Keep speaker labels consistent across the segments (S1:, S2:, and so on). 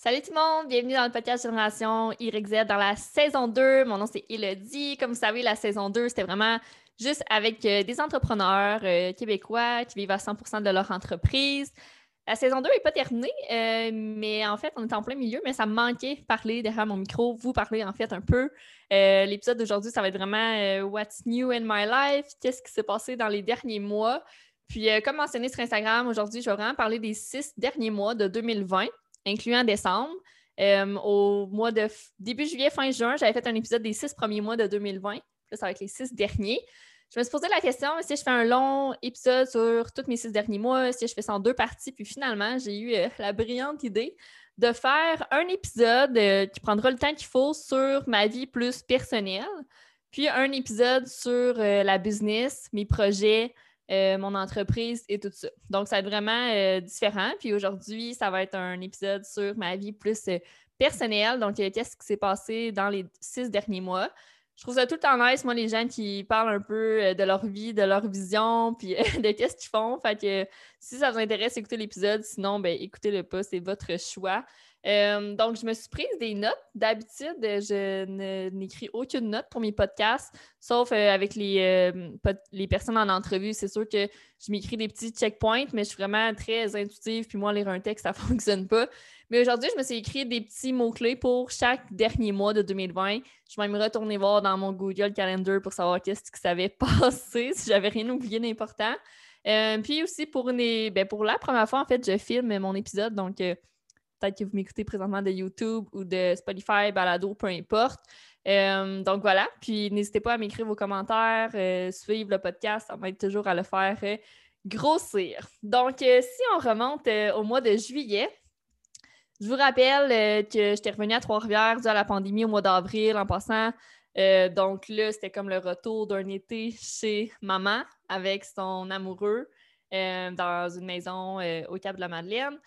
S1: Salut tout le monde, bienvenue dans le podcast Génération YZ dans la saison 2. Mon nom c'est Elodie. Comme vous savez, la saison 2, c'était vraiment juste avec euh, des entrepreneurs euh, québécois qui vivent à 100% de leur entreprise. La saison 2 n'est pas terminée, euh, mais en fait, on est en plein milieu, mais ça me manquait parler derrière mon micro, vous parler en fait un peu. L'épisode d'aujourd'hui, ça va être vraiment What's New in My Life, qu'est-ce qui s'est passé dans les derniers mois? Puis, comme mentionné sur Instagram, aujourd'hui, je vais vraiment parler des six derniers mois de 2020 incluant décembre. Euh, au mois de début juillet, fin juin, j'avais fait un épisode des six premiers mois de 2020. Là, ça va être les six derniers. Je me suis posé la question si je fais un long épisode sur tous mes six derniers mois, si je fais ça en deux parties, puis finalement, j'ai eu euh, la brillante idée de faire un épisode euh, qui prendra le temps qu'il faut sur ma vie plus personnelle, puis un épisode sur la business, mes projets, euh, mon entreprise et tout ça. Donc, ça va être vraiment euh, différent. Puis aujourd'hui, ça va être un épisode sur ma vie plus euh, personnelle. Donc, qu'est-ce qui s'est passé dans les six derniers mois? Je trouve ça tout le temps nice, moi, les gens qui parlent un peu de leur vie, de leur vision, puis de qu'est-ce qu'ils font. Fait que si ça vous intéresse, écoutez l'épisode. Sinon, ben, écoutez-le pas, c'est votre choix. Euh, donc, je me suis prise des notes. D'habitude, je n'écris aucune note pour mes podcasts, sauf euh, avec les, euh, les personnes en entrevue. C'est sûr que je m'écris des petits checkpoints, mais je suis vraiment très intuitive. Puis moi, lire un texte, ça ne fonctionne pas. Mais aujourd'hui, je me suis écrit des petits mots-clés pour chaque dernier mois de 2020. Je vais me retourner voir dans mon Google Calendar pour savoir qu'est-ce qui s'avait passé, si j'avais rien oublié d'important. puis aussi, pour, ben, pour la première fois, en fait, je filme mon épisode. Donc, Peut-être que vous m'écoutez présentement de YouTube ou de Spotify, Balado, peu importe. Euh, donc voilà. Puis n'hésitez pas à m'écrire vos commentaires, euh, suivre le podcast, ça m'aide toujours à le faire euh, grossir. Donc, si on remonte au mois de juillet, je vous rappelle que j'étais revenue à Trois-Rivières dû à la pandémie au mois d'avril en passant. donc là, c'était comme le retour d'un été chez maman avec son amoureux dans une maison au Cap de la Madeleine.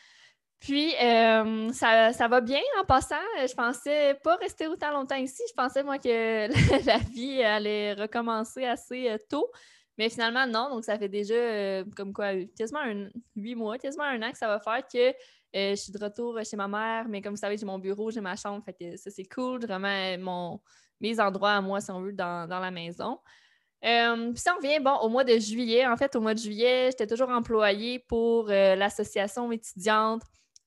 S1: Puis, euh, ça, va bien en passant. Je pensais pas rester autant longtemps ici. Je pensais, moi, que la vie allait recommencer assez euh, tôt. Mais finalement, non. Donc, ça fait déjà, euh, comme quoi, quasiment un, huit mois, quasiment un an que ça va faire que je suis de retour chez ma mère. Mais comme vous savez, j'ai mon bureau, j'ai ma chambre. Fait que ça, c'est cool. Vraiment, mon, mes endroits à moi, si on veut, dans, la maison. puis ça, on revient, bon, au mois de juillet. En fait, au mois de juillet, j'étais toujours employée pour l'association étudiante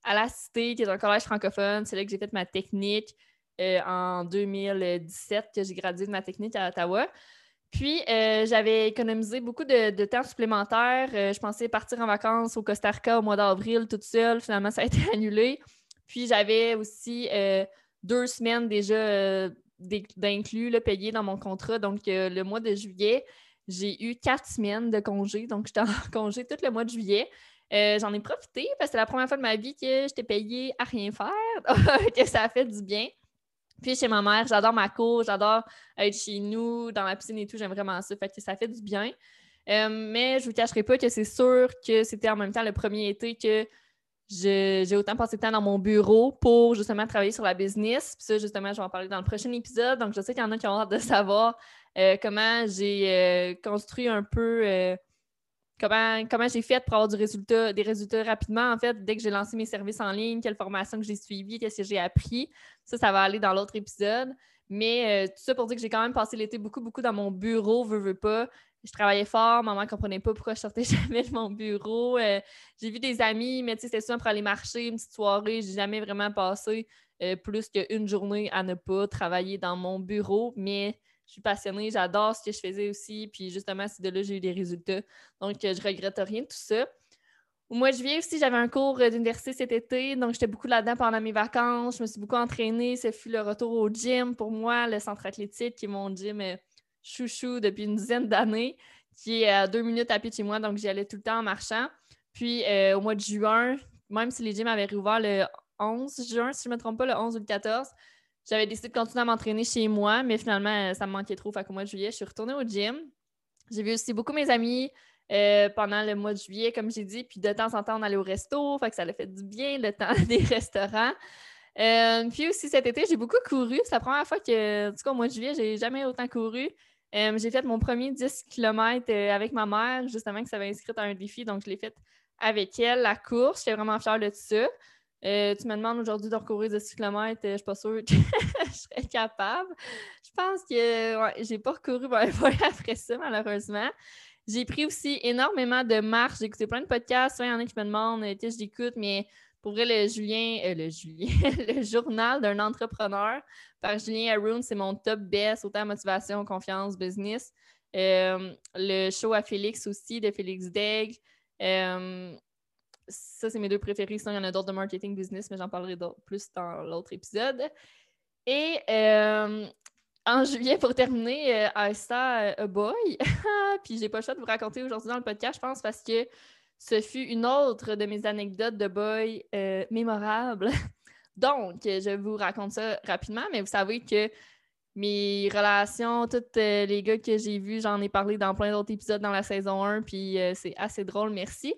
S1: à la Cité, qui est un collège francophone. C'est là que j'ai fait ma technique euh, en 2017, que j'ai gradué de ma technique à Ottawa. Puis, euh, j'avais économisé beaucoup de, temps supplémentaire. Euh, je pensais partir en vacances au Costa Rica au mois d'avril toute seule. Finalement, ça a été annulé. Puis, j'avais aussi deux semaines déjà d'inclus payés dans mon contrat. Donc, le mois de juillet, j'ai eu quatre semaines de congé. Donc, j'étais en congé tout le mois de juillet. Euh, j'en ai profité parce que c'est la première fois de ma vie que j'étais payée à rien faire, que ça a fait du bien. Puis chez ma mère, j'adore ma cour, j'adore être chez nous, dans la piscine et tout, j'aime vraiment ça, fait que ça fait du bien. Euh, mais je vous cacherai pas que c'est sûr que c'était en même temps le premier été que j'ai autant passé de temps dans mon bureau pour justement travailler sur la business. Puis ça, justement, je vais en parler dans le prochain épisode. Donc, je sais qu'il y en a qui ont hâte de savoir euh, comment j'ai construit un peu comment, j'ai fait pour avoir des résultats rapidement, en fait, dès que j'ai lancé mes services en ligne, quelle formation que j'ai suivie, qu'est-ce que j'ai appris. Ça, ça va aller dans l'autre épisode. Mais euh, tout ça pour dire que j'ai quand même passé l'été beaucoup, beaucoup dans mon bureau, veux, veux pas. Je travaillais fort, maman ne comprenait pas pourquoi je sortais jamais de mon bureau. Euh, j'ai vu des amis, mais tu sais, c'était souvent pour aller marcher, une petite soirée. J'ai jamais vraiment passé euh, plus qu'une journée à ne pas travailler dans mon bureau. Mais je suis passionnée, j'adore ce que je faisais aussi. Puis justement, c'est de là que j'ai eu des résultats. Donc, euh, je regrette rien de tout ça. Au mois de juillet aussi, j'avais un cours euh, d'université cet été, donc j'étais beaucoup là-dedans pendant mes vacances. Je me suis beaucoup entraînée. Ce fut le retour au gym pour moi, le centre athlétique, qui est mon gym euh, chouchou depuis une dizaine d'années, qui est à deux minutes à pied de chez moi, donc j'y allais tout le temps en marchant. Puis au mois de juin, même si les gyms avaient rouvert le 11 juin, si je ne me trompe pas, le 11 ou le 14, j'avais décidé de continuer à m'entraîner chez moi, mais finalement, ça me manquait trop. Fait qu'au mois de juillet, je suis retournée au gym. J'ai vu aussi beaucoup mes amis euh, pendant le mois de juillet, comme j'ai dit. Puis de temps en temps, on allait au resto. Fait que ça a fait du bien le temps des restaurants. Euh, puis aussi cet été, j'ai beaucoup couru. C'est la première fois que, tout cas, au mois de juillet, j'ai jamais autant couru. Euh, j'ai fait mon premier 10 km avec ma mère, justement, qui s'avait inscrite à un défi. Donc, je l'ai fait avec elle, la course. J'étais vraiment fière de ça. Euh, tu me demandes aujourd'hui de recourir de 6 km, je suis pas sûre que je serais capable. Je pense que ouais, j'ai pas recouru après ça, malheureusement. J'ai pris aussi énormément de marches. J'ai écouté plein de podcasts. Il y en a qui me demandent, je j'écoute, mais pour vrai, le Julien, euh, le Julien, le journal d'un entrepreneur par Julien Haroun, c'est mon top best, autant motivation, confiance, business. Euh, le show à Félix aussi, de Félix Degg. Euh, ça, c'est mes deux préférés. Sinon, il y en a d'autres de marketing business, mais j'en parlerai plus dans l'autre épisode. Et en juillet, pour terminer, I saw a boy. Puis j'ai pas le choix de vous raconter aujourd'hui dans le podcast, je pense, parce que ce fut une autre de mes anecdotes de boy euh, mémorables. Donc, je vous raconte ça rapidement, mais vous savez que mes relations, tous euh, les gars que j'ai vus, j'en ai parlé dans plein d'autres épisodes dans la saison 1, puis euh, c'est assez drôle, merci.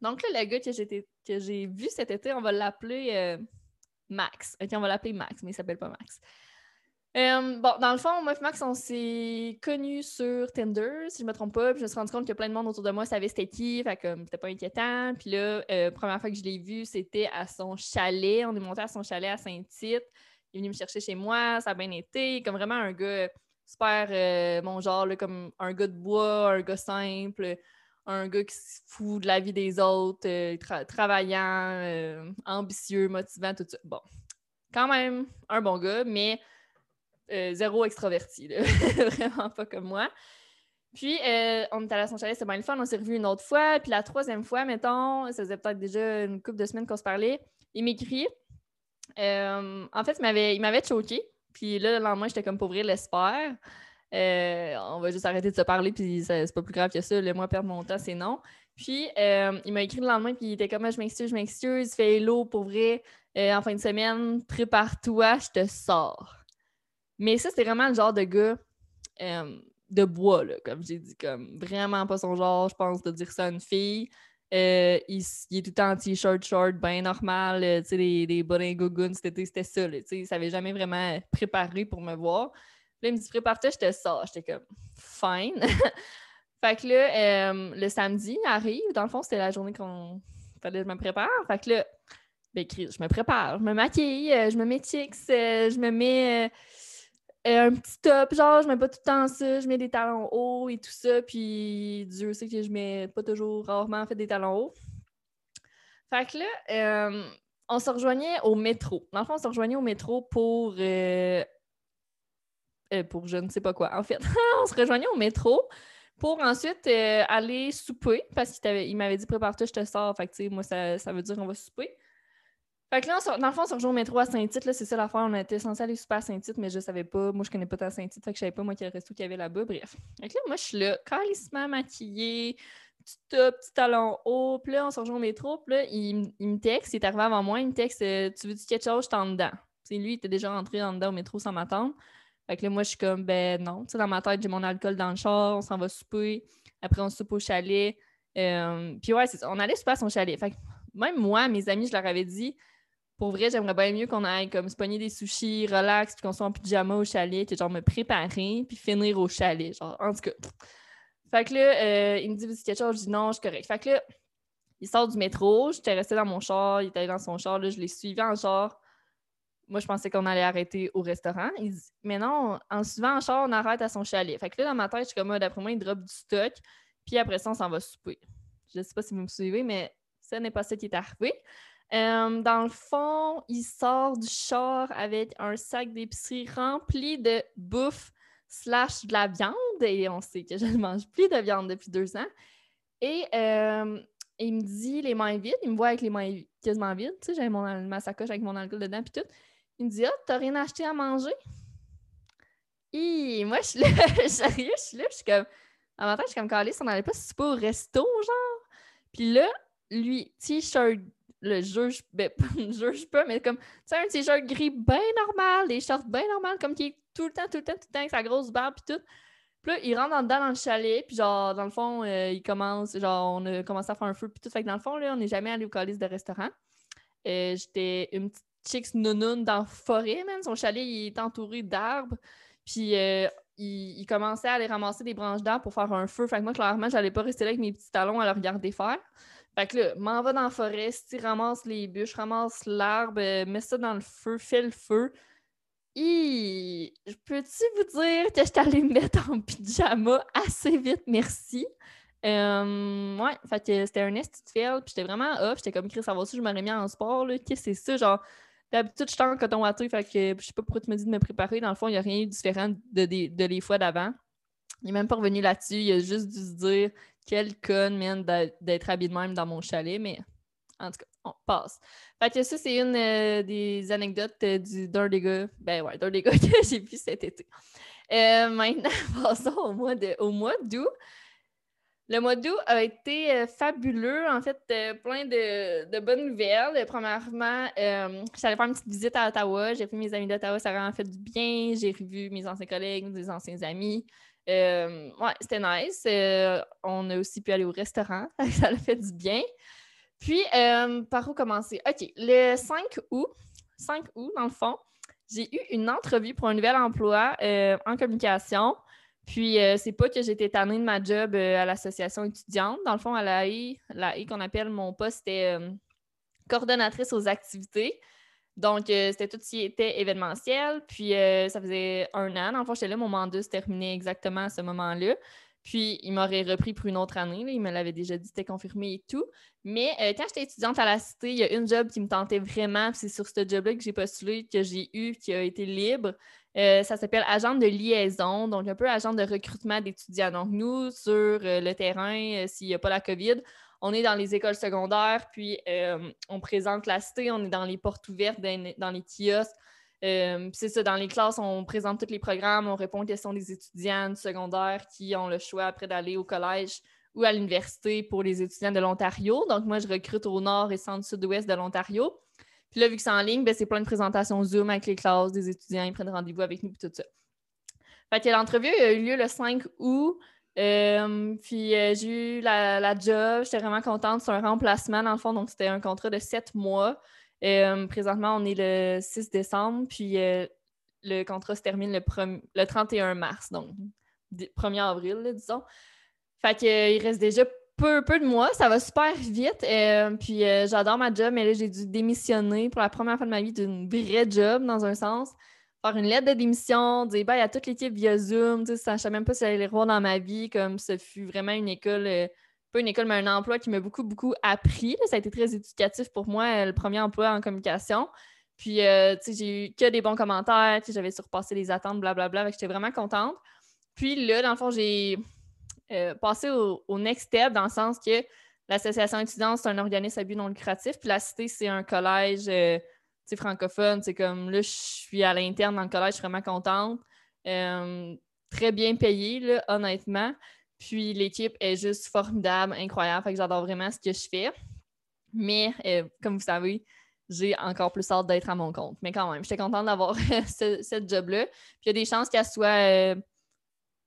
S1: Donc là, le gars que j'ai vu cet été, on va l'appeler Max. Ok, on va l'appeler Max, mais il s'appelle pas Max. Euh, bon, dans le fond, moi et Max, on s'est connus sur Tinder, si je me trompe pas. Puis je me suis rendu compte que plein de monde autour de moi savait c'était qui, fait que c'était pas inquiétant. Puis là, euh, première fois que je l'ai vu, c'était à son chalet. On est monté à son chalet à Saint-Tite. Il est venu me chercher chez moi, ça a bien été. Comme vraiment un gars super, euh, mon genre, comme un gars de bois, un gars simple, un gars qui se fout de la vie des autres, travaillant, ambitieux, motivant, tout ça. Bon, quand même un bon gars, mais euh, zéro extraverti, vraiment pas comme moi. Puis, euh, on est allé à son chalet, c'était bien le fun, on s'est revu une autre fois. Puis la troisième fois, mettons, ça faisait peut-être déjà une couple de semaines qu'on se parlait, il m'écrit. Euh, en fait, il m'avait choqué. Puis là, le lendemain, j'étais comme pour ouvrir l'espoir. on va juste arrêter de se parler, puis c'est pas plus grave que ça. Le moi, perdre mon temps, c'est non. Puis, il m'a écrit le lendemain, puis il était comme, ah, je m'excuse, je m'excuse, fais hello pour vrai. en fin de semaine, prépare-toi, je te sors. Mais ça, c'était vraiment le genre de gars euh, de bois, là, comme j'ai dit, comme vraiment pas son genre, je pense, de dire ça à une fille. Euh, il, est tout en t-shirt short, bien normal, euh, tu sais, des, des gougounes, c'était ça, tu sais, il savait jamais vraiment préparé pour me voir. Là, il me dit, prépare-toi, je te. J'étais comme, fine. fait que là, le samedi arrive, dans le fond, c'était la journée qu'on fallait que je me prépare. Fait que là, ben, je me prépare, je me maquille, je me mets chicks, je me mets un petit top, genre, je mets pas tout le temps ça, je mets des talons hauts et tout ça, puis Dieu sait que je mets pas toujours, rarement fait des talons hauts. Fait que là, euh, on se rejoignait au métro. Dans le fond, on se rejoignait au métro pour. Euh, euh, pour je ne sais pas quoi. En fait, on se rejoignait au métro pour ensuite aller souper parce qu'il m'avait dit prépare-toi, je te sors. Fait que, tu sais, moi, ça, ça veut dire on va souper. Fait que là, dans le fond, on se rejoint au métro à Saint-Tite. C'est ça l'affaire. On était censé aller super à Saint-Tite, mais je savais pas. Moi, je connais pas tant Saint-Tite. Fait que je savais pas, moi, quel resto qu'il y avait là-bas. Bref. Fait que là, moi, je suis là, calissement maquillée, petit top, petit talon haut. Puis là, on se rejoint au métro. Puis là, il, me texte. Il est arrivé avant moi. Il me texte euh, Tu veux-tu quelque chose? Je t'en dedans. c'est lui, il était déjà rentré en dedans au métro sans m'attendre. Fait que là, moi, je suis comme Ben non. Tu sais, dans ma tête, j'ai mon alcool dans le char. On s'en va souper. Après, on soupe au chalet. Euh, puis ouais, on allait super à son chalet. Fait que même moi, mes amis, je leur avais dit pour vrai, j'aimerais bien mieux qu'on aille comme se pogner des sushis, relax, puis qu'on soit en pyjama au chalet, puis genre me préparer, puis finir au chalet. Genre, en tout cas. Fait que là, euh, il me dit, veux quelque chose? Je dis non, je suis correct. Fait que là, il sort du métro, j'étais restée dans mon char, il était allé dans son char, là, je l'ai suivi en char. Moi, je pensais qu'on allait arrêter au restaurant. Il dit, mais non, en suivant en char, on arrête à son chalet. Fait que là, dans ma tête, je suis comme, ah, d'après moi, il drop du stock, puis après ça, on s'en va souper. Je sais pas si vous me suivez, mais ça n'est pas ça qui est arrivé. Euh, dans le fond, il sort du char avec un sac d'épicerie rempli de bouffe slash de la viande. Et on sait que je ne mange plus de viande depuis deux ans. Et euh, il me dit les mains vides. Il me voit avec les mains quasiment vides. Tu sais, j'avais ma sacoche avec mon alcool dedans puis tout. Il me dit Ah, t'as rien acheté à manger? Et moi, je suis là, je suis là, je suis comme. En matin, je suis comme calée, on n'allait pas super au resto, genre. Puis là, lui, t-shirt le juge, ben, juge pas, mais comme, tu sais, un t-shirt gris bien normal, des shorts bien normal, comme qui est tout le temps, tout le temps, tout le temps, avec sa grosse barbe, puis tout. Puis là, il rentre en dedans dans le chalet, puis genre, dans le fond, euh, il commence, genre, on a commencé à faire un feu, puis tout. Fait que dans le fond, là, on n'est jamais allé au calice de restaurant. Euh, j'étais une petite chicks nounoun dans la forêt, man. Son chalet, il est entouré d'arbres. Puis euh, il, il, commençait à aller ramasser des branches d'arbres pour faire un feu. Fait que moi, clairement, j'allais pas rester là avec mes petits talons à le regarder faire. Fait que là, m'en va dans la forêt, si ramasse les bûches, ramasse l'arbre, euh, mets ça dans le feu, fais le feu. Et peux-tu vous dire que je allée me mettre en pyjama assez vite, merci. Euh, ouais, fait que c'était un esti de puis j'étais vraiment off, j'étais comme Chris, ça va aussi, je m'aurais mis en sport, là, qu'est-ce que c'est ça, genre, d'habitude, je suis en coton watté, fait que je sais pas pourquoi tu me dis de me préparer, dans le fond, il n'y a rien eu de différent de, de les fois d'avant. Il n'est même pas revenu là-dessus, il a juste dû se dire quel con, man, d'être habillé de même dans mon chalet, mais en tout cas, on passe. Fait que ça, c'est une euh, des anecdotes euh, du d'un des gars, ben ouais, d'un des gars que j'ai vu cet été. Euh, maintenant, passons de au mois d'août. Le mois d'août a été fabuleux, en fait, plein de, bonnes nouvelles. Premièrement, j'allais faire une petite visite à Ottawa. J'ai fait mes amis d'Ottawa, ça a vraiment fait du bien. J'ai revu mes anciens collègues, mes anciens amis. Euh, ouais, c'était nice. Euh, on a aussi pu aller au restaurant. ça a fait du bien. Puis, euh, par où commencer? OK, le 5 août, 5 août, dans le fond, j'ai eu une entrevue pour un nouvel emploi en communication. Puis, c'est pas que j'étais tannée de ma job à l'association étudiante. Dans le fond, à la la qu'on appelle mon poste, c'était coordonnatrice aux activités. Donc, euh, c'était tout ce qui était événementiel. Puis, euh, ça faisait un an. Dans le fond, j'étais là, mon mandat se terminait exactement à ce moment-là. Puis, il m'aurait repris pour une autre année. Il me l'avait déjà dit, c'était confirmé et tout. Mais euh, quand j'étais étudiante à la Cité, il y a une job qui me tentait vraiment. c'est sur ce job-là que j'ai postulé, que j'ai eu, qui a été libre. ça s'appelle agent de liaison, donc un peu agent de recrutement d'étudiants. Donc, nous, sur le terrain, s'il n'y a pas la COVID, on est dans les écoles secondaires, puis euh, on présente la cité, on est dans les portes ouvertes, dans, les kiosques. Euh, c'est ça, dans les classes, on présente tous les programmes, on répond aux questions des étudiants secondaires qui ont le choix après d'aller au collège ou à l'université pour les étudiants de l'Ontario. Donc, moi, je recrute au nord et centre-sud-ouest de l'Ontario. Puis là, vu que c'est en ligne, ben, c'est plein de présentations Zoom avec les classes des étudiants, ils prennent rendez-vous avec nous, et tout ça. Fait que l'entrevue a eu lieu le 5 août. Euh, puis euh, j'ai eu la, job, j'étais vraiment contente. C'est un remplacement dans le fond, donc c'était un contrat de sept mois. Euh, présentement, on est le 6 décembre, puis le contrat se termine le, le 31 mars, donc 1er avril, disons. Fait qu'il reste déjà peu, peu de mois, ça va super vite. puis j'adore ma job, mais là, j'ai dû démissionner pour la première fois de ma vie d'une vraie job, dans un sens faire une lettre de démission, dire bye à toute l'équipe via Zoom. Je ne savais même pas si j'allais les revoir dans ma vie. Comme ce fut vraiment une école, euh, pas une école, mais un emploi qui m'a beaucoup, beaucoup appris. Ça a été très éducatif pour moi, euh, le premier emploi en communication. Puis, euh, j'ai eu que des bons commentaires, j'avais surpassé les attentes, blablabla. J'étais vraiment contente. Puis là, dans le fond, j'ai passé au, next step dans le sens que l'association étudiante, c'est un organisme à but non lucratif. Puis la cité, c'est un collège francophone. C'est comme là, je suis à l'interne dans le collège, je suis vraiment contente. Euh, très bien payée, honnêtement. Puis l'équipe est juste formidable, incroyable. Fait que j'adore vraiment ce que je fais. Mais euh, comme vous savez, j'ai encore plus hâte d'être à mon compte. Mais quand même, j'étais contente d'avoir ce, job-là. Puis il y a des chances qu'elle soit euh,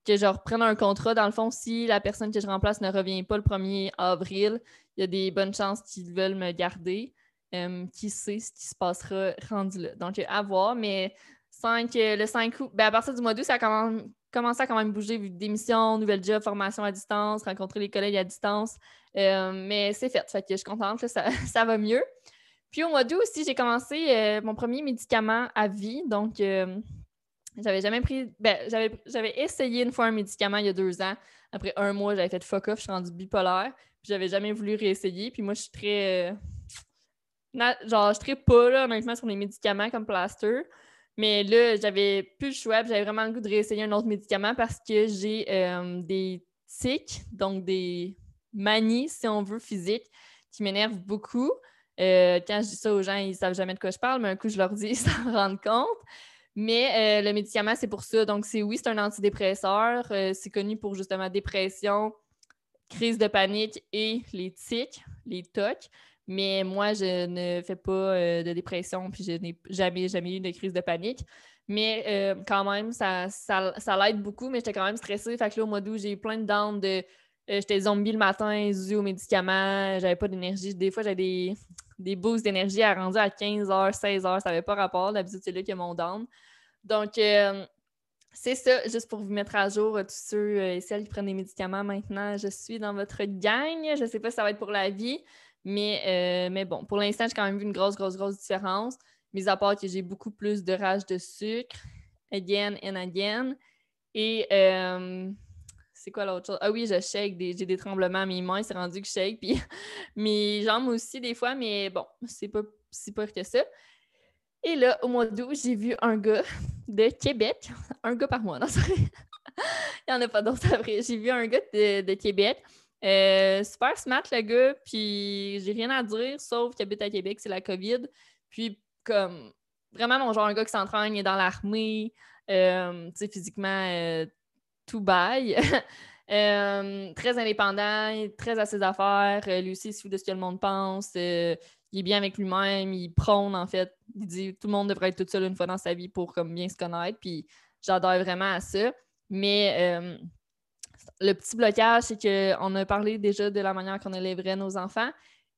S1: que je reprenne un contrat. Dans le fond, si la personne que je remplace ne revient pas le 1er avril, il y a des bonnes chances qu'ils veulent me garder. Euh, qui sait ce qui se passera rendu là. Donc, à voir, mais 5, le 5 août, ben, à partir du mois d'août, ça a commencé à quand même bouger, vu démission, nouvelle job, formation à distance, rencontrer les collègues à distance. Euh, mais c'est fait. Fait que je suis contente, ça, ça, va mieux. Puis au mois d'août aussi, j'ai commencé mon premier médicament à vie. Donc, j'avais jamais pris. Ben, j'avais essayé une fois un médicament il y a deux ans. Après un mois, j'avais fait fuck off, je suis rendue bipolaire. Puis j'avais jamais voulu réessayer. Puis moi, je suis très genre, je ne pas, là, honnêtement, sur les médicaments comme plaster. Mais là, j'avais plus le choix, j'avais vraiment le goût de réessayer un autre médicament parce que j'ai euh, des tics, donc des manies, si on veut, physiques, qui m'énervent beaucoup. Euh, quand je dis ça aux gens, ils ne savent jamais de quoi je parle, mais un coup, je leur dis, ils s'en rendent compte. Mais euh, le médicament, c'est pour ça. Donc, c'est oui, c'est un antidépresseur. c'est connu pour justement dépression, crise de panique et les tics, les tocs. Mais moi, je ne fais pas euh, de dépression, puis je n'ai jamais, jamais eu de crise de panique. Mais euh, quand même, ça, ça, l'aide beaucoup, mais j'étais quand même stressée. Fait que là, au mois d'août, j'ai eu plein de dents de. Euh, j'étais zombie le matin, zut aux médicaments, j'avais pas d'énergie. Des fois, j'avais des, des boosts d'énergie à rendu à 15h, 16h, ça n'avait pas rapport. D'habitude, c'est là a mon down. Donc, c'est ça, juste pour vous mettre à jour, tous ceux et celles qui prennent des médicaments maintenant, je suis dans votre gang. Je ne sais pas si ça va être pour la vie, mais, mais bon, pour l'instant, j'ai quand même vu une grosse, grosse, grosse différence. Mis à part que j'ai beaucoup plus de rage de sucre, again and again. Et c'est quoi l'autre chose? Ah oui, je shake, j'ai des tremblements à mes mains, c'est rendu que je shake, puis mes jambes aussi des fois, mais bon, c'est pas si pire que ça. Et là, au mois d'août, j'ai vu un gars de Québec, un gars par mois, non, Il n'y en a pas d'autres après. J'ai vu un gars de, Québec. Euh, super smart, le gars, puis j'ai rien à dire, sauf qu'il habite à Québec, c'est la COVID. Puis, comme, vraiment, mon genre, un gars qui s'entraîne, il est dans l'armée, euh, tu sais, physiquement, euh, tout bail. très indépendant, très à ses affaires. lui aussi, il se fout de ce que le monde pense. il est bien avec lui-même. Il prône, en fait. Il dit tout le monde devrait être tout seul une fois dans sa vie pour comme, bien se connaître. Puis j'adore vraiment à ça. Mais le petit blocage, c'est qu'on a parlé déjà de la manière qu'on élèverait nos enfants.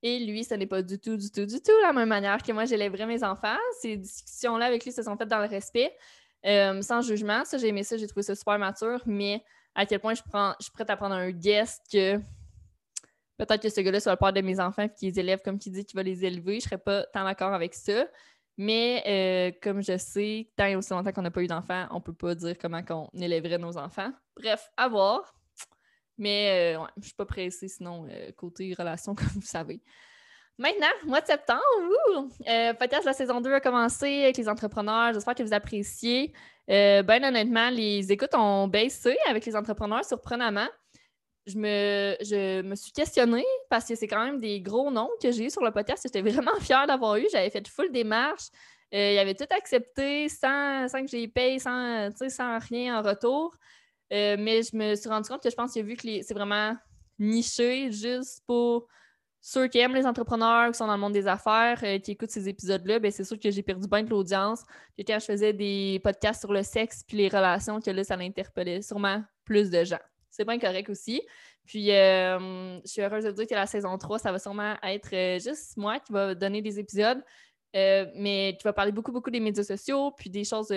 S1: Et lui, ce n'est pas du tout, du tout, du tout la même manière que moi, j'élèverais mes enfants. Ces discussions-là avec lui se sont faites dans le respect, euh, sans jugement. Ça, j'ai aimé ça, j'ai trouvé ça super mature, mais à quel point je, suis prête à prendre un guest que peut-être que ce gars-là soit le père de mes enfants et qu'il les élève comme qu'il dit qu'il va les élever. Je ne serais pas tant d'accord avec ça. Mais euh, comme je sais, tant et aussi longtemps qu'on n'a pas eu d'enfants, on ne peut pas dire comment on élèverait nos enfants. Bref, à voir. Mais euh, je ne suis pas pressée sinon, euh, côté relation, comme vous savez. Maintenant, mois de septembre, euh, la saison 2 a commencé avec les entrepreneurs. J'espère que vous appréciez. ben honnêtement, les écoutes ont baissé avec les entrepreneurs surprenamment. Je me, je me suis questionnée parce que c'est quand même des gros noms que j'ai eu sur le podcast. J'étais vraiment fière d'avoir eu. J'avais fait full démarche. Euh, ils avaient tout accepté sans, sans que j'y paye, sans, sans rien en retour. Euh, mais je me suis rendu compte que je pense a vu que c'est vraiment niché juste pour ceux qui aiment les entrepreneurs, qui sont dans le monde des affaires, euh, qui écoutent ces épisodes-là, ben c'est sûr que j'ai perdu bien de l'audience. Quand je faisais des podcasts sur le sexe puis les relations, que là, ça l'interpellait sûrement plus de gens. C'est bien correct aussi. Puis, euh, je suis heureuse de dire que la saison 3, ça va sûrement être juste moi qui va donner des épisodes, mais qui va parler beaucoup, beaucoup des médias sociaux, puis des choses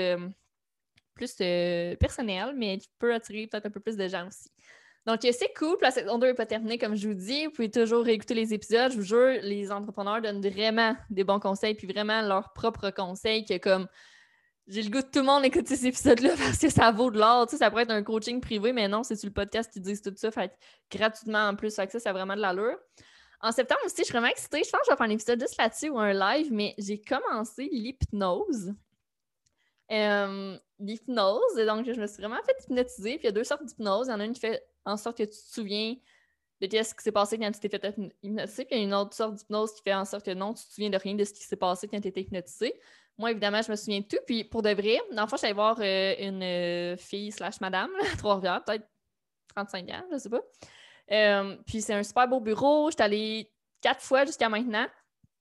S1: plus euh, personnel, mais qui peut attirer peut-être un peu plus de gens aussi. Donc, euh, c'est cool. la saison 2 n'est pas terminée, comme je vous dis. Vous pouvez toujours réécouter les épisodes. Je vous jure, les entrepreneurs donnent vraiment des bons conseils, puis vraiment leurs propres conseils que comme j'ai le goût de tout le monde écouter ces épisodes-là parce que ça vaut de l'or. Tu sais, ça pourrait être un coaching privé, mais non, c'est sur le podcast qui disent tout ça. Fait gratuitement en plus. Fait ça, ça a vraiment de l'allure. En septembre aussi, je suis vraiment excitée. Je pense que je vais faire un épisode juste là-dessus ou un live, mais j'ai commencé l'hypnose. Euh, l'hypnose. Donc, je me suis vraiment fait hypnotiser. Puis il y a deux sortes d'hypnose. Il y en a une qui fait en sorte que tu te souviens de ce qui s'est passé quand tu t'es fait hypnotiser. Puis il y a une autre sorte d'hypnose qui fait en sorte que non, tu te souviens de rien de ce qui s'est passé quand tu étais hypnotisé. Moi, évidemment, je me souviens de tout. Puis pour de vrai, dans le fond, j'allais voir euh, une euh, fille slash madame Trois-Rivières, peut-être 35 ans, je sais pas. puis c'est un super beau bureau. J'étais allée quatre fois jusqu'à maintenant.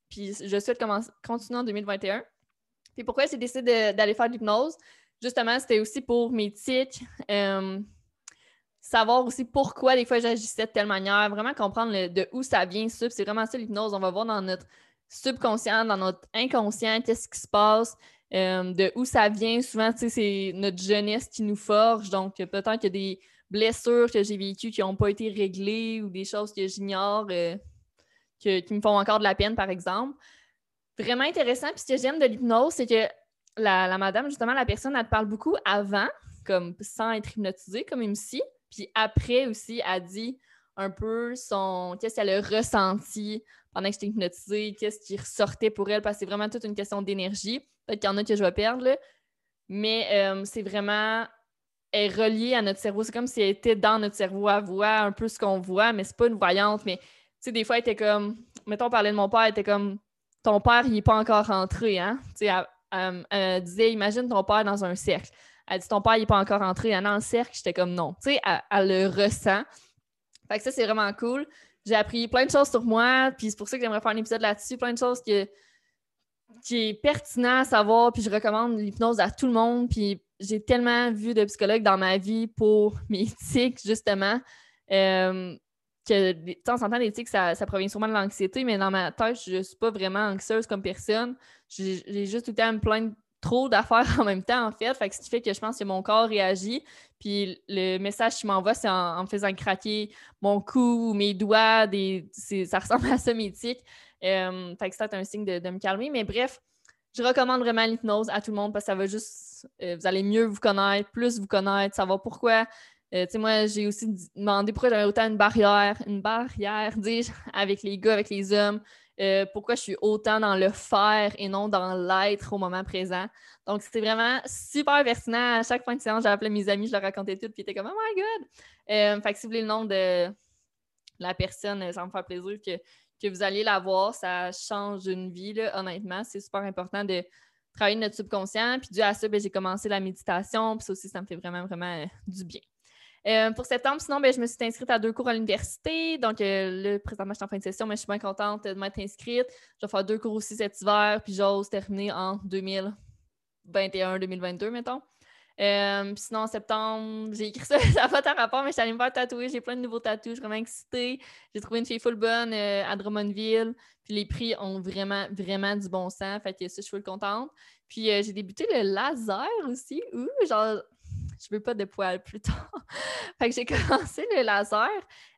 S1: Puis je souhaite continuer en 2021. Puis pourquoi j'ai décidé d'aller faire de l'hypnose? Justement, c'était aussi pour mes tics. Euh, savoir aussi pourquoi des fois j'agissais de telle manière, vraiment comprendre de où ça vient. C'est vraiment ça l'hypnose. On va voir dans notre subconscient, dans notre inconscient, qu'est-ce qui se passe, euh, de où ça vient. Souvent, c'est notre jeunesse qui nous forge. Donc, peut-être qu'il y a des blessures que j'ai vécues qui n'ont pas été réglées ou des choses que j'ignore euh, qui me font encore de la peine, par exemple vraiment intéressant. Puis ce que j'aime de l'hypnose, c'est que la, madame, justement, la personne, elle te parle beaucoup avant, comme sans être hypnotisée, comme MC. Puis après aussi, elle dit un peu son qu'est-ce qu'elle a ressenti pendant que j'étais hypnotisée, qu'est-ce qui ressortait pour elle, parce que c'est vraiment toute une question d'énergie. Peut-être qu'il y en a que je vais perdre, là. mais euh, c'est vraiment est relié à notre cerveau. C'est comme si elle était dans notre cerveau, à voir un peu ce qu'on voit, mais c'est pas une voyante. Mais tu sais, des fois, elle était comme, mettons, parler de mon père, elle était comme, ton père, il n'est pas encore rentré, hein? elle, disait, imagine ton père dans un cercle. Elle dit, ton père, il n'est pas encore rentré hein, dans le cercle. J'étais comme, non. Tu sais, elle, le ressent. Fait que ça, c'est vraiment cool. J'ai appris plein de choses sur moi, puis c'est pour ça que j'aimerais faire un épisode là-dessus. Plein de choses qui est pertinent à savoir, puis je recommande l'hypnose à tout le monde. Puis j'ai tellement vu de psychologues dans ma vie pour mes tics, justement. Euh, que en temps, les tics, ça, provient sûrement de l'anxiété, mais dans ma tête, je ne suis pas vraiment anxieuse comme personne. J'ai juste tout le temps me plaindre trop d'affaires en même temps, en fait. Fait que ce qui fait que je pense que mon corps réagit. Puis le message qu'il m'envoie, c'est en, me faisant craquer mon cou, mes doigts, ça ressemble à ça, mes tics. Euh, fait que c'est un signe de, me calmer. Mais bref, je recommande vraiment l'hypnose à tout le monde parce que ça va juste. Euh, vous allez mieux vous connaître, plus vous connaître, savoir pourquoi. Euh, tu sais, moi, j'ai aussi demandé pourquoi j'avais autant une barrière, une barrière, dis-je, avec les gars, avec les hommes. Euh, pourquoi je suis autant dans le faire et non dans l'être au moment présent. Donc, c'était vraiment super pertinent. À chaque fin de séance, j'appelais mes amis, je leur racontais tout, puis ils étaient comme « Oh my God! Euh, Fait que si vous voulez le nom de la personne, ça me fait plaisir que, que vous alliez la voir. Ça change une vie, là, honnêtement. C'est super important de travailler notre subconscient. Puis dû à ça, ben, j'ai commencé la méditation. Puis ça aussi, ça me fait vraiment, vraiment euh, du bien. Euh, pour septembre, sinon, ben, je me suis inscrite à deux cours à l'université. Donc, euh, là, présentement, je suis en fin de session, mais je suis bien contente de m'être inscrite. Je vais faire deux cours aussi cet hiver, puis j'ose terminer en 2021-2022, mettons. Euh, sinon, en septembre, j'ai écrit ça, ça n'a pas rapport, mais je suis allée me faire tatouer. J'ai plein de nouveaux tatouages, je suis vraiment excitée. J'ai trouvé une fille full bonne à Drummondville. Puis les prix ont vraiment, vraiment du bon sens. Fait que ça, je suis full contente. Puis j'ai débuté le laser aussi. Ouh, genre, je veux pas de poils plus tard. fait que j'ai commencé le laser.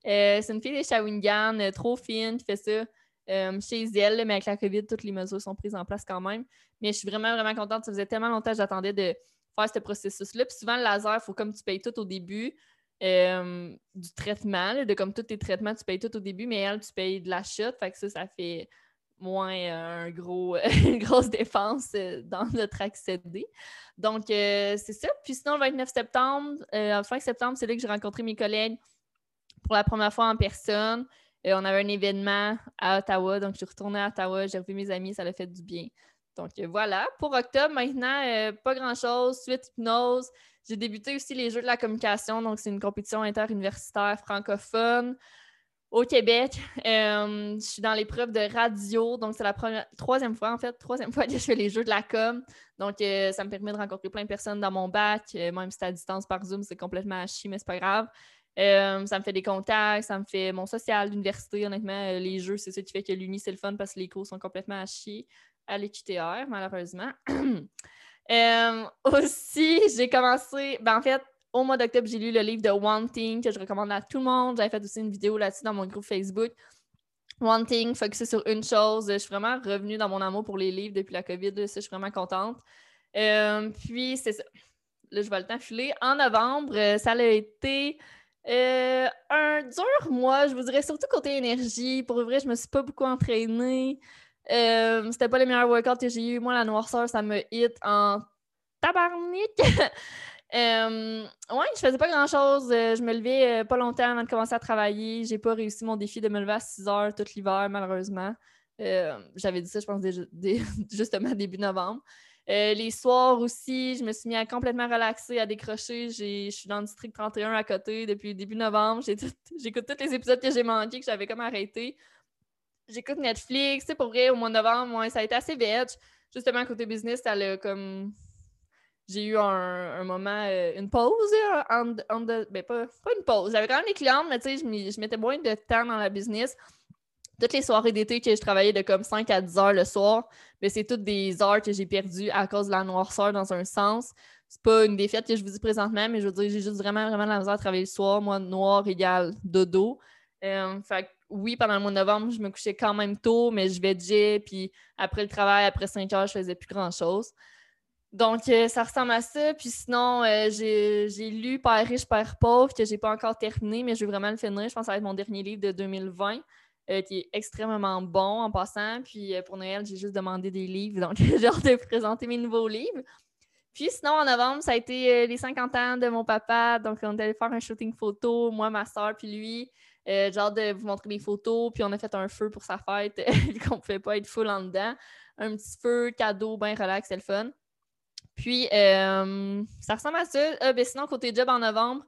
S1: Euh, c'est une fille de Shawinigan, euh, trop fine, qui fait ça euh, chez elle, mais avec la COVID, toutes les mesures sont prises en place quand même. Mais je suis vraiment, vraiment contente. Ça faisait tellement longtemps que j'attendais de faire ce processus-là. Puis souvent, le laser, il faut comme tu payes tout au début. du traitement, de comme tous tes traitements, tu payes tout au début, mais elle, tu payes de la chute. Fait que ça, ça fait moins euh, un gros, une grosse défense euh, dans notre accédé. Donc, euh, c'est ça. Puis sinon, le 29 septembre, fin septembre, c'est là que j'ai rencontré mes collègues pour la première fois en personne. on avait un événement à Ottawa, donc je suis retournée à Ottawa, j'ai revu mes amis, ça l'a fait du bien. Donc voilà, pour octobre, maintenant, pas grand-chose. Suite hypnose. J'ai débuté aussi les Jeux de la communication, donc c'est une compétition interuniversitaire francophone au Québec. Euh, je suis dans l'épreuve de radio, donc c'est la première, troisième fois en fait, troisième fois que je fais les jeux de la com. Donc euh, ça me permet de rencontrer plein de personnes dans mon bac, euh, même si c'est à distance par Zoom, c'est complètement à chier, mais c'est pas grave. ça me fait des contacts, ça me fait mon social, l'université, honnêtement, les jeux, c'est ça qui fait que l'uni, c'est le fun parce que les cours sont complètement à chier à l'EQTR, malheureusement. aussi, j'ai commencé, ben en fait, au mois d'octobre, j'ai lu le livre de One Thing que je recommande à tout le monde. J'avais fait aussi une vidéo là-dessus dans mon groupe Facebook. One Thing, focusé sur une chose. Je suis vraiment revenue dans mon amour pour les livres depuis la COVID. je suis vraiment contente. Euh, puis, c'est ça. Là, je vais le temps filer. En novembre, euh, ça a été euh, un dur mois, je vous dirais, surtout côté énergie. Pour vrai, je me suis pas beaucoup entraînée. C'était pas le meilleur workout que j'ai eu. Moi, la noirceur, ça me hit en tabarnak. Euh, ouais, je faisais pas grand-chose. Euh, je me levais euh, pas longtemps avant de commencer à travailler. J'ai pas réussi mon défi de me lever à 6 heures tout l'hiver, malheureusement. Euh, j'avais dit ça, je pense, justement début novembre. les soirs aussi, je me suis mis à complètement relaxer, à décrocher. Je suis dans le district 31 à côté depuis début novembre. J'écoute tous les épisodes que j'ai manqués, que j'avais comme arrêté. J'écoute Netflix. C'est pour vrai, au mois de novembre, ça a été assez veg. Justement, côté business, ça a comme j'ai eu un, moment, euh, une pause, en, ben pas, une pause. J'avais quand même des clientes, mais tu sais, je, mettais moins de temps dans la business. Toutes les soirées d'été que je travaillais de comme 5 à 10 heures le soir, mais c'est toutes des heures que j'ai perdues à cause de la noirceur dans un sens. C'est pas une défaite que je vous dis présentement, mais je veux dire, j'ai juste vraiment, vraiment la misère à travailler le soir. Moi, noir égale dodo. Euh, fait oui, pendant le mois de novembre, je me couchais quand même tôt, mais je vegeais, puis après le travail, après 5 heures, je faisais plus grand-chose. Donc, euh, ça ressemble à ça. Puis sinon, euh, j'ai lu Père riche, Père pauvre, que j'ai pas encore terminé, mais je vais vraiment le finir. Je pense que ça va être mon dernier livre de 2020, euh, qui est extrêmement bon en passant. Puis pour Noël, j'ai juste demandé des livres, donc j'ai hâte de présenter mes nouveaux livres. Puis sinon, en novembre, ça a été les 50 ans de mon papa. Donc, on est allé faire un shooting photo, moi, ma soeur, puis lui. hâte de vous montrer les photos. Puis on a fait un feu pour sa fête, qu'on ne pouvait pas être full en dedans. Un petit feu, cadeau, bien relax, c'est le fun. Puis, euh, ça ressemble à ça. Ah, ben, sinon, côté job en novembre,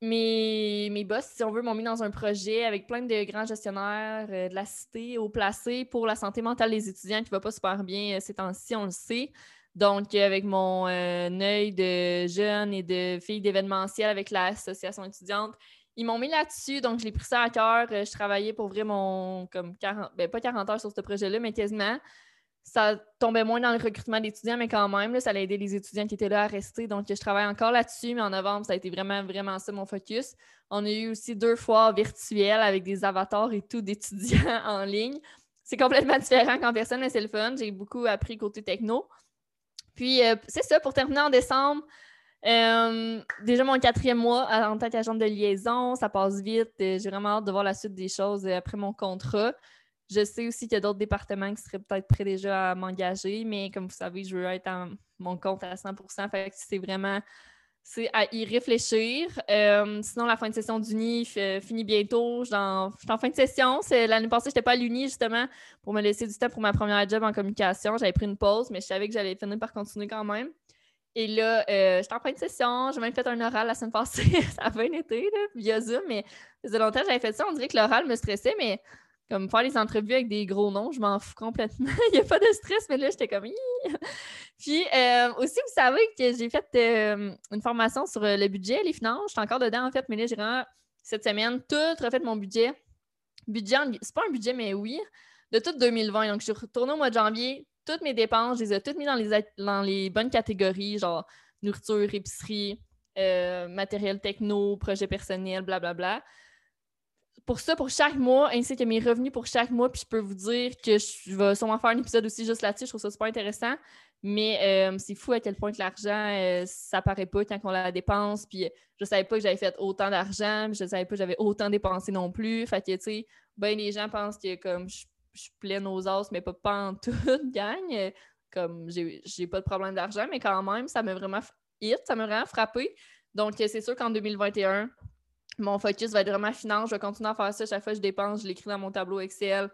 S1: mes, mes boss, si on veut, m'ont mis dans un projet avec plein de grands gestionnaires euh, de la cité au placé pour la santé mentale des étudiants qui ne va pas super bien euh, ces temps-ci, on le sait. Donc, avec mon œil de jeune et de fille d'événementiel avec l'association étudiante, ils m'ont mis là-dessus, donc je l'ai pris ça à cœur. Je travaillais pour vrai mon comme 40, ben pas 40 heures sur ce projet-là, mais quasiment. Ça tombait moins dans le recrutement d'étudiants, mais quand même, ça a aidé les étudiants qui étaient là à rester. Donc, je travaille encore là-dessus, mais en novembre, ça a été vraiment, vraiment ça mon focus. On a eu aussi deux fois virtuelles avec des avatars et tout d'étudiants en ligne. C'est complètement différent qu'en personne, mais c'est le fun. J'ai beaucoup appris côté techno. Puis, euh, c'est ça, pour terminer en décembre, euh, déjà mon quatrième mois en tant qu'agent de liaison, ça passe vite. Euh, j'ai vraiment hâte de voir la suite des choses après mon contrat. Je sais aussi qu'il y a d'autres départements qui seraient peut-être prêts déjà à m'engager, mais comme vous savez, je veux être à mon compte à 100% Fait c'est vraiment c'est à y réfléchir. Euh, sinon, la fin de session d'Uni finit bientôt. Je suis en fin de session. L'année passée, je n'étais pas à l'Uni, justement, pour me laisser du temps pour ma première job en communication. J'avais pris une pause, mais je savais que j'allais finir par continuer quand même. Et là, euh, j'étais en fin de session. J'ai même fait un oral la semaine passée. ça a bien été, là, via Zoom, mais ça faisait longtemps que j'avais fait ça. On dirait que l'oral me stressait, mais comme faire les entrevues avec des gros noms, je m'en fous complètement. Il n'y a pas de stress, mais là, j'étais comme. Puis euh, aussi, vous savez que j'ai fait euh, une formation sur euh, le budget, les finances. Je suis encore dedans, en fait, mais là, j'ai vraiment, cette semaine, tout refait mon budget. Budget, c'est pas un budget, mais oui, de tout 2020. Donc, je suis retournée au mois de janvier. Toutes mes dépenses, je les ai toutes mises dans les, bonnes catégories, genre nourriture, épicerie, matériel techno, projet personnel, blablabla. Bla, bla pour ça, pour chaque mois, ainsi que mes revenus pour chaque mois. Puis je peux vous dire que je vais sûrement faire un épisode aussi juste là-dessus. Je trouve ça super intéressant. Mais euh, c'est fou à quel point l'argent, euh, ça paraît pas quand on la dépense. Puis je savais pas que j'avais fait autant d'argent. Je savais pas que j'avais autant dépensé non plus. Fait que, tu sais, ben les gens pensent que comme je, suis pleine aux os, mais pas, pas en tout, gagne. Comme j'ai pas de problème d'argent, mais quand même, ça m'a vraiment hit, ça m'a vraiment frappé. Donc, c'est sûr qu'en 2021, mon focus va être vraiment finance. Je vais continuer à faire ça. Chaque fois que je dépense, je l'écris dans mon tableau Excel,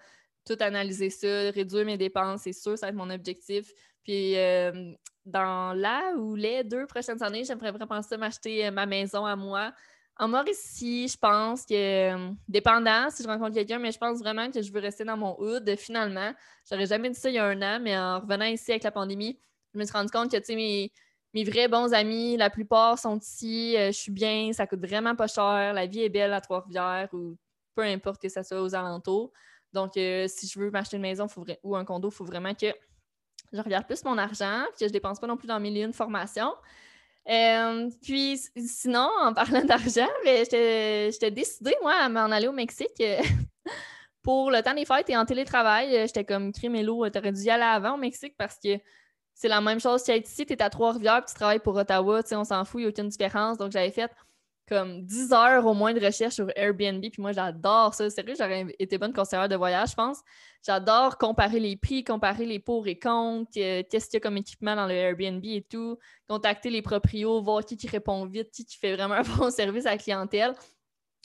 S1: tout analyser ça, réduire mes dépenses, c'est sûr, ça va être mon objectif. Puis euh, dans la ou les deux prochaines années, j'aimerais vraiment penser m'acheter euh, ma maison à moi. En Mauricie, je pense que, euh, dépendant si je rencontre quelqu'un, mais je pense vraiment que je veux rester dans mon hood finalement. J'aurais jamais dit ça il y a un an, mais en revenant ici avec la pandémie, je me suis rendu compte que, tu sais, mes mes vrais bons amis, la plupart sont ici, euh, je suis bien, ça coûte vraiment pas cher, la vie est belle à Trois-Rivières ou peu importe que ça soit aux alentours. Donc, euh, si je veux m'acheter une maison ou un condo, il faut vraiment que je regarde plus mon argent, que je ne dépense pas non plus dans mes lieux de formation. Euh, puis sinon, en parlant d'argent, ben, j'étais décidée, moi, à m'en aller au Mexique pour le temps des fêtes et en télétravail. J'étais comme, Crimello, t'aurais dû y aller avant au Mexique parce que c'est la même chose. Tu es ici, tu es à Trois-Rivières, tu travailles pour Ottawa, on s'en fout, il n'y a aucune différence. Donc, j'avais fait comme 10 heures au moins de recherche sur Airbnb, puis moi, j'adore ça. Sérieux, j'aurais été bonne conseillère de voyage, je pense. J'adore comparer les prix, comparer les pour et contre, qu'est-ce qu'il y a comme équipement dans le Airbnb et tout, contacter les proprios, voir qui, qui répond vite, qui, qui fait vraiment un bon service à la clientèle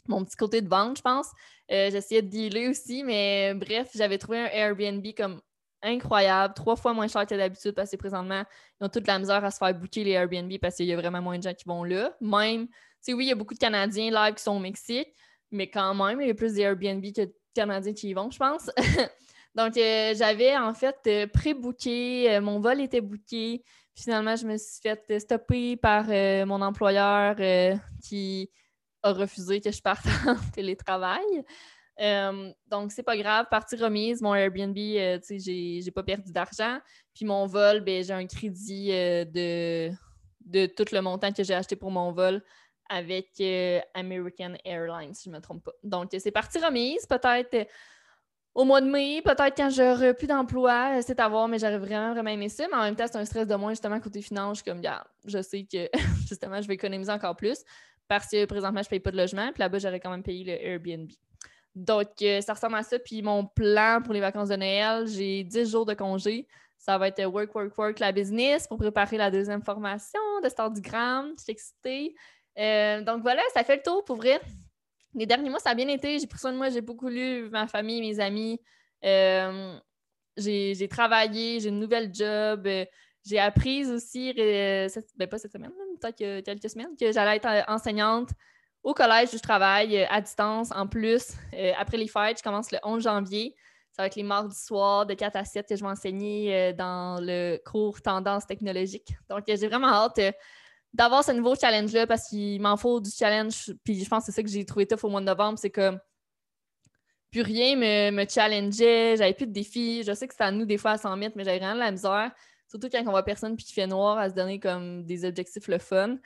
S1: mon petit côté de vente, je pense. Euh, j'essayais de dealer aussi, mais bref, j'avais trouvé un Airbnb comme incroyable, trois fois moins cher que d'habitude parce que présentement, ils ont toute la misère à se faire booker les Airbnb parce qu'il y a vraiment moins de gens qui vont là. Même, tu oui, il y a beaucoup de Canadiens live qui sont au Mexique, mais quand même, il y a plus d'Airbnb que de Canadiens qui y vont, je pense. Donc, euh, j'avais en fait euh, pré-booké, euh, mon vol était booké. Finalement, je me suis fait stopper par mon employeur qui a refusé que je parte en télétravail. Euh, donc, c'est pas grave. Partie remise, mon Airbnb, euh, tu sais, j'ai pas perdu d'argent. Puis mon vol, ben, j'ai un crédit euh, de, de tout le montant que j'ai acheté pour mon vol avec American Airlines, si je me trompe pas. Donc, c'est partie remise. Peut-être au mois de mai, peut-être quand j'aurai plus d'emploi, c'est à voir, mais j'aurais vraiment, vraiment aimé ça. Mais en même temps, c'est un stress de moins, justement, côté finance. Je suis comme, je sais que, justement, je vais économiser encore plus parce que présentement, je paye pas de logement. Puis là-bas, j'aurais quand même payé le Airbnb. Donc, euh, ça ressemble à ça. Puis mon plan pour les vacances de Noël, j'ai 10 jours de congé. Ça va être work, work, work, la business pour préparer la deuxième formation de Stardigram. Je suis excitée. Euh, donc voilà, ça fait le tour pour vrai. Les derniers mois, ça a bien été. J'ai pris soin de moi, j'ai beaucoup lu, ma famille, mes amis. Euh, j'ai travaillé, j'ai une nouvelle job. j'ai appris aussi, ben pas cette semaine, peut-être quelques semaines, que j'allais être enseignante au collège je travaille euh, à distance en plus. Euh, après les fêtes, je commence le 11 janvier. Ça va être les mardis soirs de 4 à 7 que je vais enseigner euh, dans le cours Tendance technologique. Donc, j'ai vraiment hâte d'avoir ce nouveau challenge-là parce qu'il m'en faut du challenge. Puis je pense que c'est ça que j'ai trouvé tough au mois de novembre. C'est que plus rien me, me challengeait, j'avais plus de défis. Je sais que c'est à nous des fois à s'en mettre, mais j'avais vraiment de la misère. Surtout quand on voit personne puis qu'il fait noir à se donner comme des objectifs le fun.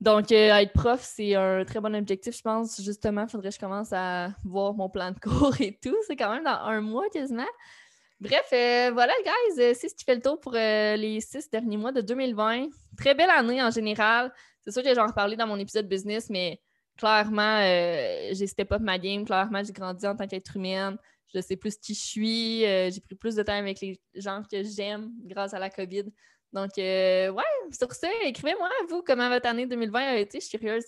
S1: Donc, euh, être prof, c'est un très bon objectif, je pense. Justement, il faudrait que je commence à voir mon plan de cours et tout. C'est quand même dans un mois quasiment. Bref, euh, voilà, guys, euh, c'est ce qui fait le tour pour les six derniers mois de 2020. Très belle année en général. C'est sûr que j'en reparlé dans mon épisode business, mais clairement, j'ai step up ma game. Clairement, j'ai grandi en tant qu'être humaine. Je sais plus qui je suis. j'ai pris plus de temps avec les gens que j'aime grâce à la COVID. Donc, euh, ouais, sur ça, écrivez-moi, vous, comment votre année 2020 a été. Je suis curieuse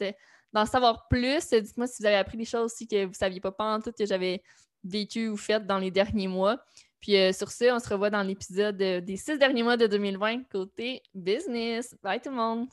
S1: d'en savoir plus. Dites-moi si vous avez appris des choses aussi que vous ne saviez pas, pas en tout que j'avais vécu ou faites dans les derniers mois. Puis euh, sur ce, on se revoit dans l'épisode des six derniers mois de 2020 côté business. Bye tout le monde!